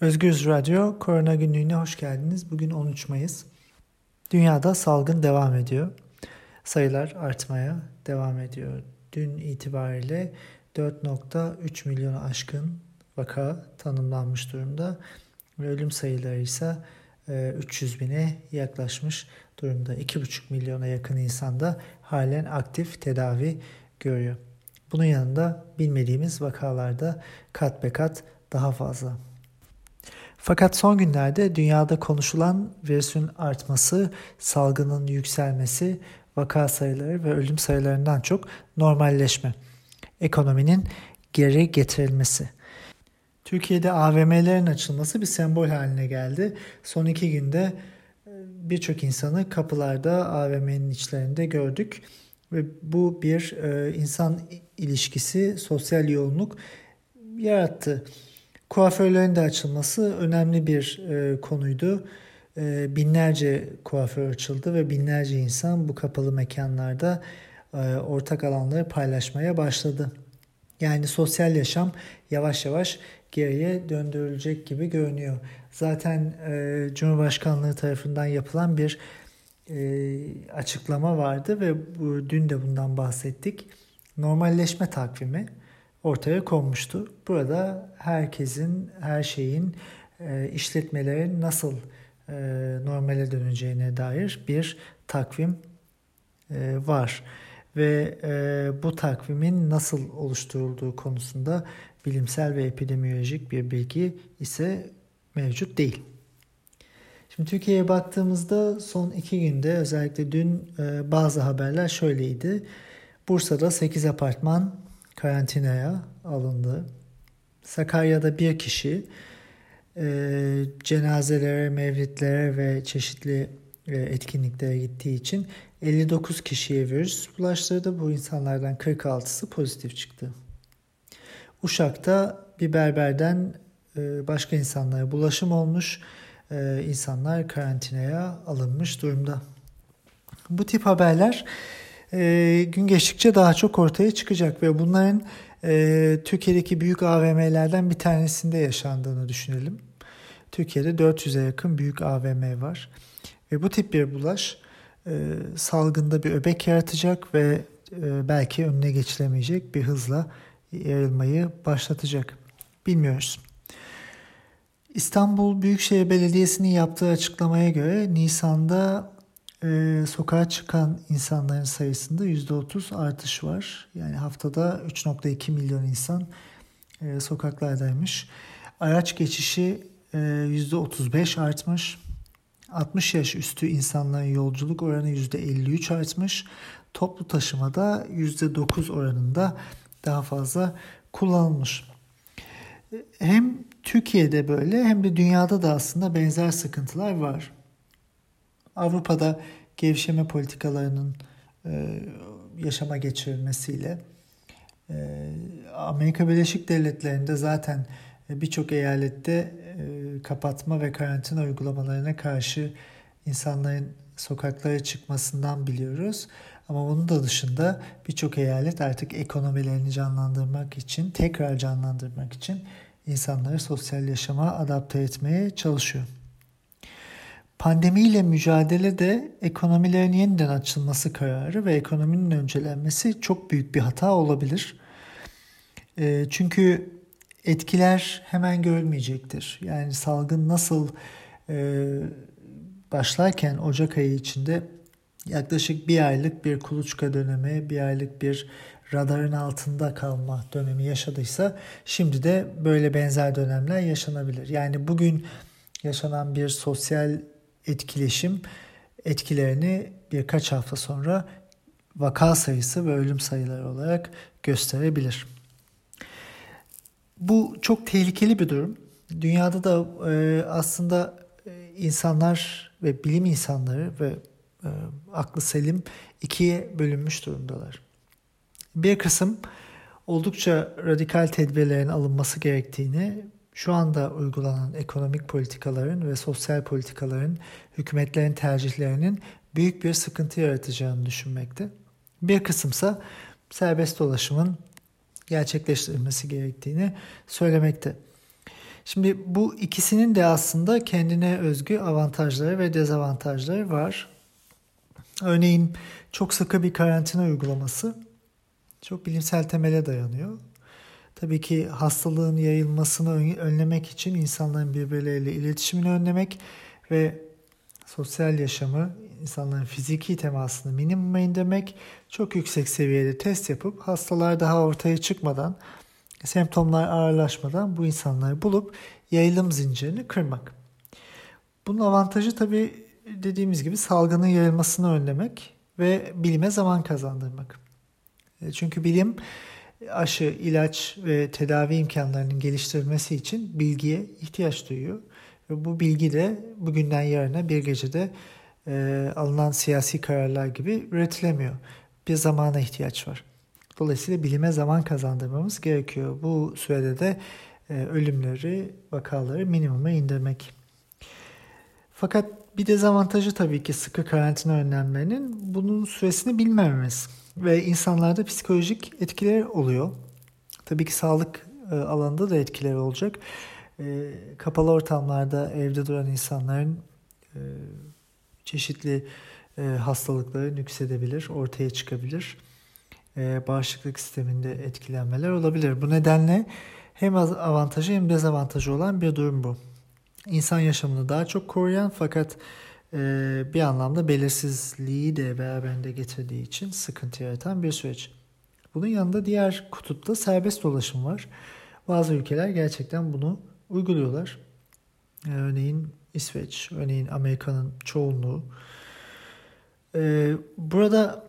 Özgürüz Radyo Korona Günlüğü'ne hoş geldiniz. Bugün 13 Mayıs. Dünyada salgın devam ediyor. Sayılar artmaya devam ediyor. Dün itibariyle 4.3 milyonu aşkın vaka tanımlanmış durumda. Ölüm sayıları ise 300 e, bine yaklaşmış durumda. 2,5 milyona yakın insanda halen aktif tedavi görüyor. Bunun yanında bilmediğimiz vakalarda kat be kat daha fazla. Fakat son günlerde dünyada konuşulan virüsün artması, salgının yükselmesi, vaka sayıları ve ölüm sayılarından çok normalleşme, ekonominin geri getirilmesi. Türkiye'de AVM'lerin açılması bir sembol haline geldi. Son iki günde e, birçok insanı kapılarda AVM'nin içlerinde gördük ve bu bir e, insan ilişkisi, sosyal yoğunluk yarattı. Kuaförlerin de açılması önemli bir e, konuydu. E, binlerce kuaför açıldı ve binlerce insan bu kapalı mekanlarda e, ortak alanları paylaşmaya başladı. Yani sosyal yaşam yavaş yavaş geriye döndürülecek gibi görünüyor. Zaten e, Cumhurbaşkanlığı tarafından yapılan bir e, açıklama vardı ve bu, dün de bundan bahsettik. Normalleşme takvimi ortaya konmuştu. Burada herkesin, her şeyin, e, işletmelerin nasıl e, normale döneceğine dair bir takvim e, var. Ve bu takvimin nasıl oluşturulduğu konusunda bilimsel ve epidemiolojik bir bilgi ise mevcut değil. Şimdi Türkiye'ye baktığımızda son iki günde özellikle dün bazı haberler şöyleydi. Bursa'da 8 apartman karantinaya alındı. Sakarya'da bir kişi e, cenazelere, mevlitlere ve çeşitli e, etkinliklere gittiği için 59 kişiye virüs bulaştırdı. Bu insanlardan 46'sı pozitif çıktı. Uşak'ta bir berberden e, başka insanlara bulaşım olmuş. E, insanlar karantinaya alınmış durumda. Bu tip haberler e, gün geçtikçe daha çok ortaya çıkacak ve bunların e, Türkiye'deki büyük AVM'lerden bir tanesinde yaşandığını düşünelim. Türkiye'de 400'e yakın büyük AVM var ve bu tip bir bulaş e, salgında bir öbek yaratacak ve e, belki önüne geçilemeyecek bir hızla yayılmayı başlatacak. Bilmiyoruz. İstanbul Büyükşehir Belediyesi'nin yaptığı açıklamaya göre Nisan'da e, sokağa çıkan insanların sayısında %30 artış var. Yani haftada 3.2 milyon insan e, sokaklardaymış. Araç geçişi e, %35 artmış. 60 yaş üstü insanların yolculuk oranı %53 artmış. Toplu taşımada %9 oranında daha fazla kullanılmış. Hem Türkiye'de böyle hem de dünyada da aslında benzer sıkıntılar var. Avrupa'da gevşeme politikalarının e, yaşama geçirilmesiyle e, Amerika Birleşik Devletleri'nde zaten birçok eyalette e, kapatma ve karantina uygulamalarına karşı insanların sokaklara çıkmasından biliyoruz. Ama bunun da dışında birçok eyalet artık ekonomilerini canlandırmak için, tekrar canlandırmak için insanları sosyal yaşama adapte etmeye çalışıyor. Pandemiyle mücadele de ekonomilerin yeniden açılması kararı ve ekonominin öncelenmesi çok büyük bir hata olabilir. E, çünkü etkiler hemen görülmeyecektir. Yani salgın nasıl e, başlarken Ocak ayı içinde yaklaşık bir aylık bir kuluçka dönemi, bir aylık bir radarın altında kalma dönemi yaşadıysa şimdi de böyle benzer dönemler yaşanabilir. Yani bugün yaşanan bir sosyal etkileşim etkilerini birkaç hafta sonra vaka sayısı ve ölüm sayıları olarak gösterebilir. Bu çok tehlikeli bir durum. Dünyada da e, aslında e, insanlar ve bilim insanları ve e, aklı selim ikiye bölünmüş durumdalar. Bir kısım oldukça radikal tedbirlerin alınması gerektiğini, şu anda uygulanan ekonomik politikaların ve sosyal politikaların hükümetlerin tercihlerinin büyük bir sıkıntı yaratacağını düşünmekte. Bir kısımsa serbest dolaşımın gerçekleştirilmesi gerektiğini söylemekte. Şimdi bu ikisinin de aslında kendine özgü avantajları ve dezavantajları var. Örneğin çok sıkı bir karantina uygulaması çok bilimsel temele dayanıyor. Tabii ki hastalığın yayılmasını önlemek için insanların birbirleriyle iletişimini önlemek ve sosyal yaşamı, insanların fiziki temasını minimuma indirmek, çok yüksek seviyede test yapıp hastalar daha ortaya çıkmadan, semptomlar ağırlaşmadan bu insanları bulup yayılım zincirini kırmak. Bunun avantajı tabii dediğimiz gibi salgının yayılmasını önlemek ve bilime zaman kazandırmak. E, çünkü bilim aşı, ilaç ve tedavi imkanlarının geliştirilmesi için bilgiye ihtiyaç duyuyor. Ve bu bilgi de bugünden yarına bir gecede e, alınan siyasi kararlar gibi üretilemiyor. Bir zamana ihtiyaç var. Dolayısıyla bilime zaman kazandırmamız gerekiyor. Bu sürede de e, ölümleri, vakaları minimuma indirmek. Fakat bir dezavantajı tabii ki sıkı karantina önlemlerinin bunun süresini bilmememiz ve insanlarda psikolojik etkileri oluyor. Tabii ki sağlık e, alanında da etkileri olacak. E, kapalı ortamlarda evde duran insanların e, çeşitli hastalıkları nüksedebilir, ortaya çıkabilir. Bağışıklık sisteminde etkilenmeler olabilir. Bu nedenle hem avantajı hem dezavantajı olan bir durum bu. İnsan yaşamını daha çok koruyan fakat e, bir anlamda belirsizliği de beraberinde getirdiği için sıkıntı yaratan bir süreç. Bunun yanında diğer kutupta serbest dolaşım var. Bazı ülkeler gerçekten bunu uyguluyorlar. E, örneğin İsveç, örneğin Amerika'nın çoğunluğu. E, burada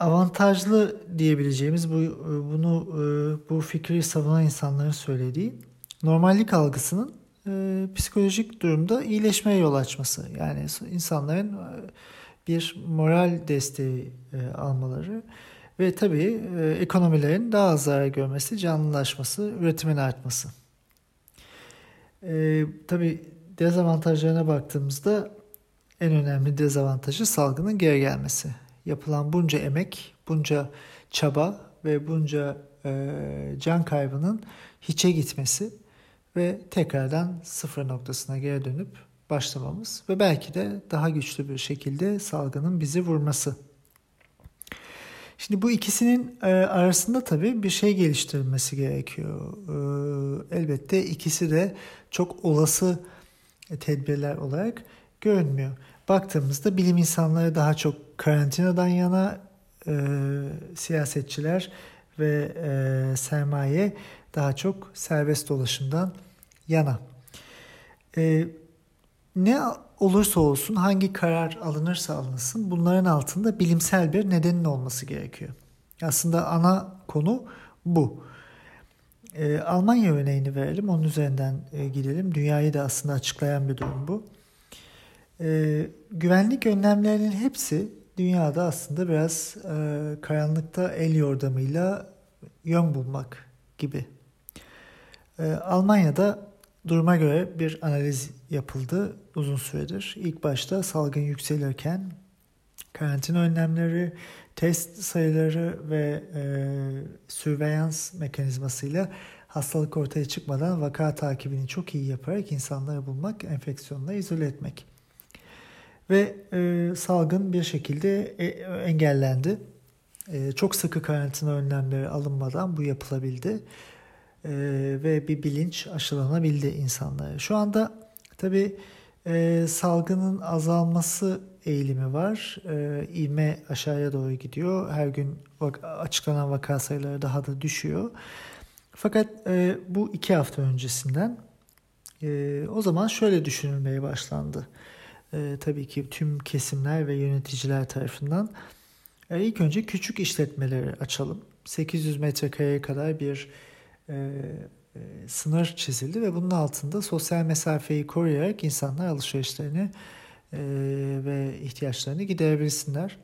avantajlı diyebileceğimiz bu bunu bu fikri savunan insanların söylediği normallik algısının e, psikolojik durumda iyileşmeye yol açması. Yani insanların e, bir moral desteği e, almaları ve tabii e, ekonomilerin daha az zarar görmesi, canlılaşması, üretimin artması. E, tabii dezavantajlarına baktığımızda en önemli dezavantajı salgının geri gelmesi. Yapılan bunca emek, bunca çaba ve bunca e, can kaybının hiçe gitmesi ve tekrardan sıfır noktasına geri dönüp başlamamız ve belki de daha güçlü bir şekilde salgının bizi vurması. Şimdi bu ikisinin e, arasında tabii bir şey geliştirilmesi gerekiyor. E, elbette ikisi de çok olası tedbirler olarak görünmüyor. Baktığımızda bilim insanları daha çok karantinadan yana, e, siyasetçiler ve sermaye daha çok serbest dolaşımdan yana. E, ne olursa olsun hangi karar alınırsa alınsın bunların altında bilimsel bir nedenin olması gerekiyor. Aslında ana konu bu. E, Almanya örneğini verelim onun üzerinden e, gidelim. Dünyayı da aslında açıklayan bir durum bu. E, güvenlik önlemlerinin hepsi dünyada aslında biraz e, karanlıkta el yordamıyla yön bulmak gibi. E, Almanya'da Duruma göre bir analiz yapıldı uzun süredir. İlk başta salgın yükselirken karantina önlemleri, test sayıları ve e, sürveyans mekanizmasıyla hastalık ortaya çıkmadan vaka takibini çok iyi yaparak insanları bulmak, enfeksiyonla izole etmek. Ve e, salgın bir şekilde e, engellendi. E, çok sıkı karantina önlemleri alınmadan bu yapılabildi e, ve bir bilinç aşılanabildi insanlara. Şu anda tabi e, salgının azalması eğilimi var. E, ivme aşağıya doğru gidiyor. Her gün açıklanan vaka sayıları daha da düşüyor. Fakat e, bu iki hafta öncesinden e, o zaman şöyle düşünülmeye başlandı. E, tabii ki tüm kesimler ve yöneticiler tarafından e, ilk önce küçük işletmeleri açalım. 800 metrekareye kadar bir e, e, sınır çizildi ve bunun altında sosyal mesafeyi koruyarak insanlar alışverişlerini e, ve ihtiyaçlarını giderebilsinler.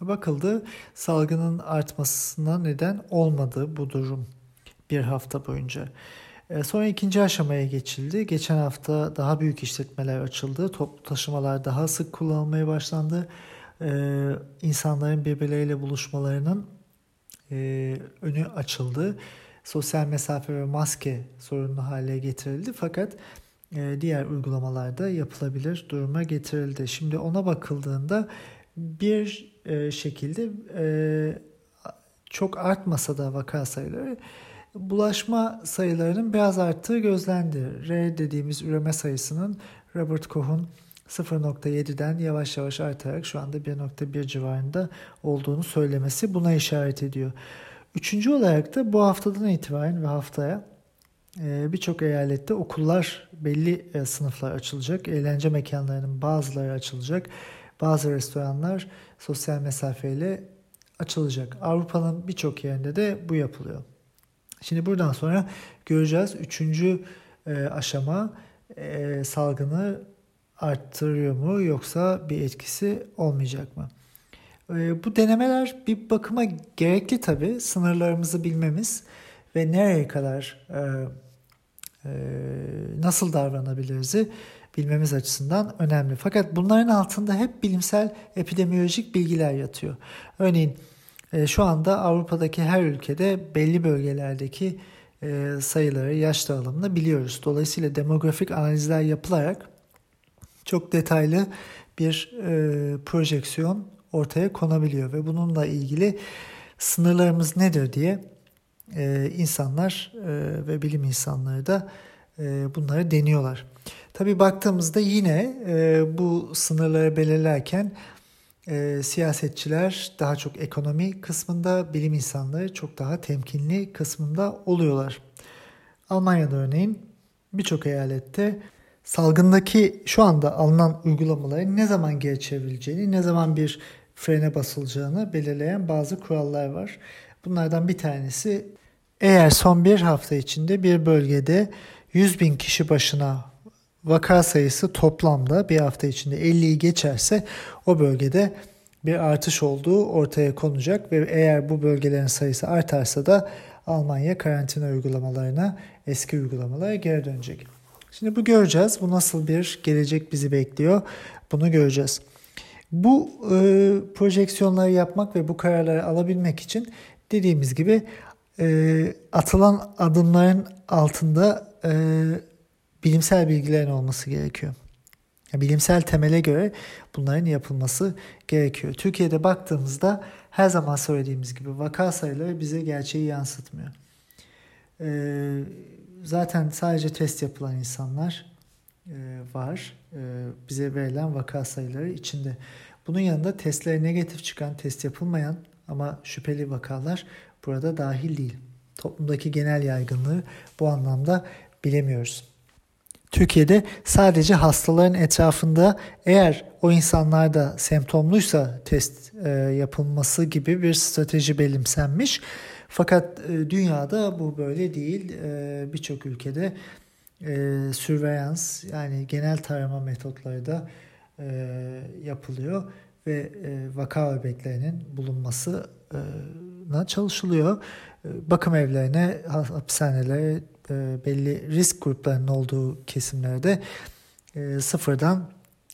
Bakıldı salgının artmasına neden olmadı bu durum bir hafta boyunca. Sonra ikinci aşamaya geçildi. Geçen hafta daha büyük işletmeler açıldı. Toplu taşımalar daha sık kullanılmaya başlandı. E, insanların birbirleriyle buluşmalarının önü açıldı sosyal mesafe ve maske sorunlu hale getirildi. Fakat e, diğer uygulamalarda yapılabilir duruma getirildi. Şimdi ona bakıldığında bir e, şekilde e, çok artmasa da vaka sayıları bulaşma sayılarının biraz arttığı gözlendi. R dediğimiz üreme sayısının Robert Koch'un 0.7'den yavaş yavaş artarak şu anda 1.1 civarında olduğunu söylemesi buna işaret ediyor. Üçüncü olarak da bu haftadan itibaren ve haftaya e, birçok eyalette okullar belli e, sınıflar açılacak. Eğlence mekanlarının bazıları açılacak. Bazı restoranlar sosyal mesafeyle açılacak. Avrupa'nın birçok yerinde de bu yapılıyor. Şimdi buradan sonra göreceğiz. Üçüncü e, aşama salgını arttırıyor mu yoksa bir etkisi olmayacak mı? E, bu denemeler bir bakıma gerekli tabii. Sınırlarımızı bilmemiz ve nereye kadar e, e, nasıl davranabiliriz'i bilmemiz açısından önemli. Fakat bunların altında hep bilimsel epidemiolojik bilgiler yatıyor. Örneğin e, şu anda Avrupa'daki her ülkede belli bölgelerdeki sayıları, yaş dağılımını biliyoruz. Dolayısıyla demografik analizler yapılarak çok detaylı bir projeksiyon ortaya konabiliyor ve bununla ilgili sınırlarımız nedir diye e, insanlar e, ve bilim insanları da e, bunları deniyorlar. Tabii baktığımızda yine e, bu sınırları belirlerken e, siyasetçiler daha çok ekonomi kısmında, bilim insanları çok daha temkinli kısmında oluyorlar. Almanya'da örneğin birçok eyalette salgındaki şu anda alınan uygulamaların ne zaman geri çevrileceğini, ne zaman bir frene basılacağını belirleyen bazı kurallar var. Bunlardan bir tanesi eğer son bir hafta içinde bir bölgede 100 bin kişi başına vaka sayısı toplamda bir hafta içinde 50'yi geçerse o bölgede bir artış olduğu ortaya konacak ve eğer bu bölgelerin sayısı artarsa da Almanya karantina uygulamalarına, eski uygulamalara geri dönecek. Şimdi bu göreceğiz. Bu nasıl bir gelecek bizi bekliyor? Bunu göreceğiz. Bu e, projeksiyonları yapmak ve bu kararları alabilmek için dediğimiz gibi e, atılan adımların altında e, bilimsel bilgilerin olması gerekiyor. Bilimsel temele göre bunların yapılması gerekiyor. Türkiye'de baktığımızda her zaman söylediğimiz gibi vaka sayıları bize gerçeği yansıtmıyor. Ee, zaten sadece test yapılan insanlar e, var. E, bize verilen vaka sayıları içinde. Bunun yanında testlere negatif çıkan, test yapılmayan ama şüpheli vakalar burada dahil değil. Toplumdaki genel yaygınlığı bu anlamda bilemiyoruz. Türkiye'de sadece hastaların etrafında eğer o insanlarda semptomluysa test e, yapılması gibi bir strateji benimsenmiş. Fakat e, dünyada bu böyle değil. E, Birçok ülkede e, surveillance yani genel tarama metotları da e, yapılıyor ve e, vaka bebeklerinin bulunmasına çalışılıyor. E, bakım evlerine, hapishanelere, e, belli risk gruplarının olduğu kesimlerde e, sıfırdan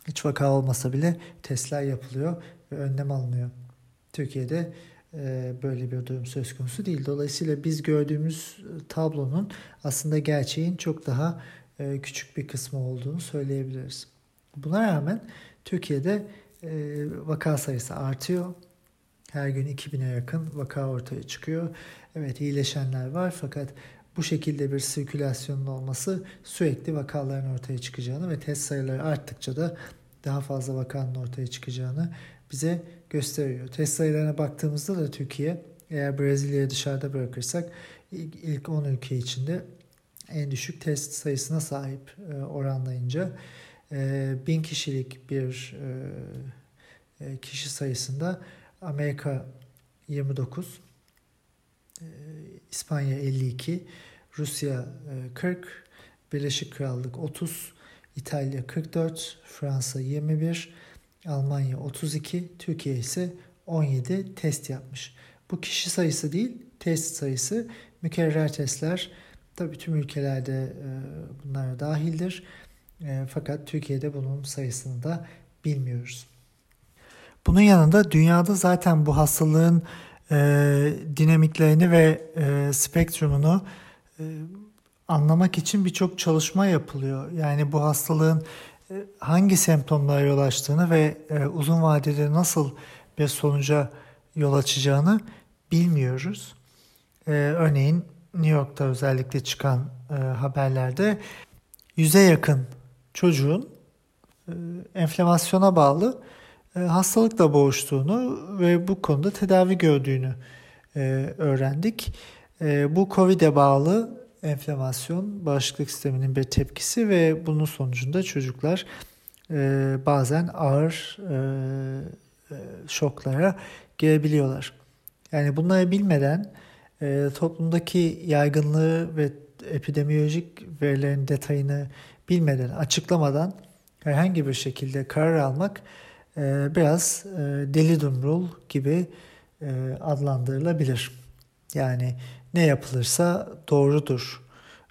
hiç vaka olmasa bile testler yapılıyor ve önlem alınıyor. Türkiye'de böyle bir durum söz konusu değil. Dolayısıyla biz gördüğümüz tablonun aslında gerçeğin çok daha e, küçük bir kısmı olduğunu söyleyebiliriz. Buna rağmen Türkiye'de e, vaka sayısı artıyor. Her gün 2000'e yakın vaka ortaya çıkıyor. Evet iyileşenler var fakat bu şekilde bir sirkülasyonun olması sürekli vakaların ortaya çıkacağını ve test sayıları arttıkça da daha fazla vakanın ortaya çıkacağını bize gösteriyor. Test sayılarına baktığımızda da Türkiye eğer Brezilya'yı dışarıda bırakırsak ilk 10 ülke içinde en düşük test sayısına sahip e, oranlayınca e, bin kişilik bir e, kişi sayısında Amerika 29, İspanya 52, Rusya 40, Birleşik Krallık 30, İtalya 44, Fransa 21, Almanya 32, Türkiye ise 17 test yapmış. Bu kişi sayısı değil, test sayısı. Mükerrer testler tabii tüm ülkelerde e, bunlara dahildir. E, fakat Türkiye'de bunun sayısını da bilmiyoruz. Bunun yanında dünyada zaten bu hastalığın e, dinamiklerini ve e, spektrumunu e, anlamak için birçok çalışma yapılıyor. Yani bu hastalığın hangi semptomlara yol açtığını ve e, uzun vadede nasıl bir sonuca yol açacağını bilmiyoruz. E, örneğin New York'ta özellikle çıkan haberlerde yüze yakın çocuğun enflamasyona bağlı hastalıkla boğuştuğunu ve bu konuda tedavi gördüğünü öğrendik. Bu COVID'e bağlı enflamasyon bağışıklık sisteminin bir tepkisi ve bunun sonucunda çocuklar e, bazen ağır e, e, şoklara gelebiliyorlar. Yani bunları bilmeden e, toplumdaki yaygınlığı ve epidemiyolojik verilerin detayını bilmeden, açıklamadan herhangi bir şekilde karar almak e, biraz e, deli dumrul gibi e, adlandırılabilir. Yani ne yapılırsa doğrudur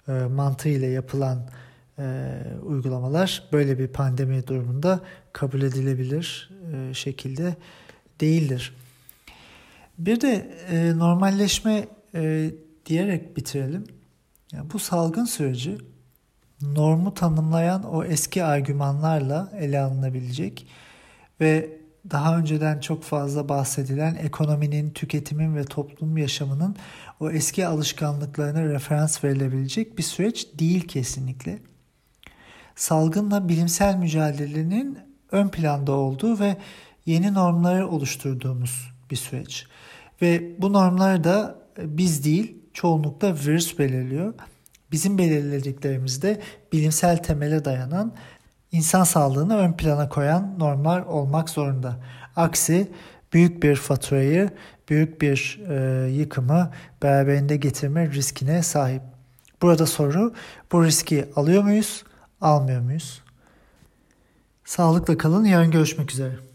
e, mantığıyla yapılan e, uygulamalar böyle bir pandemi durumunda kabul edilebilir e, şekilde değildir. Bir de e, normalleşme e, diyerek bitirelim. Yani bu salgın süreci normu tanımlayan o eski argümanlarla ele alınabilecek ve daha önceden çok fazla bahsedilen ekonominin, tüketimin ve toplum yaşamının o eski alışkanlıklarına referans verilebilecek bir süreç değil kesinlikle. Salgınla bilimsel mücadelenin ön planda olduğu ve yeni normları oluşturduğumuz bir süreç. Ve bu normları da biz değil, çoğunlukla virüs belirliyor. Bizim belirlediklerimizde bilimsel temele dayanan insan sağlığını ön plana koyan normlar olmak zorunda. Aksi büyük bir faturayı, büyük bir e, yıkımı beraberinde getirme riskine sahip. Burada soru bu riski alıyor muyuz, almıyor muyuz? Sağlıkla kalın, yarın görüşmek üzere.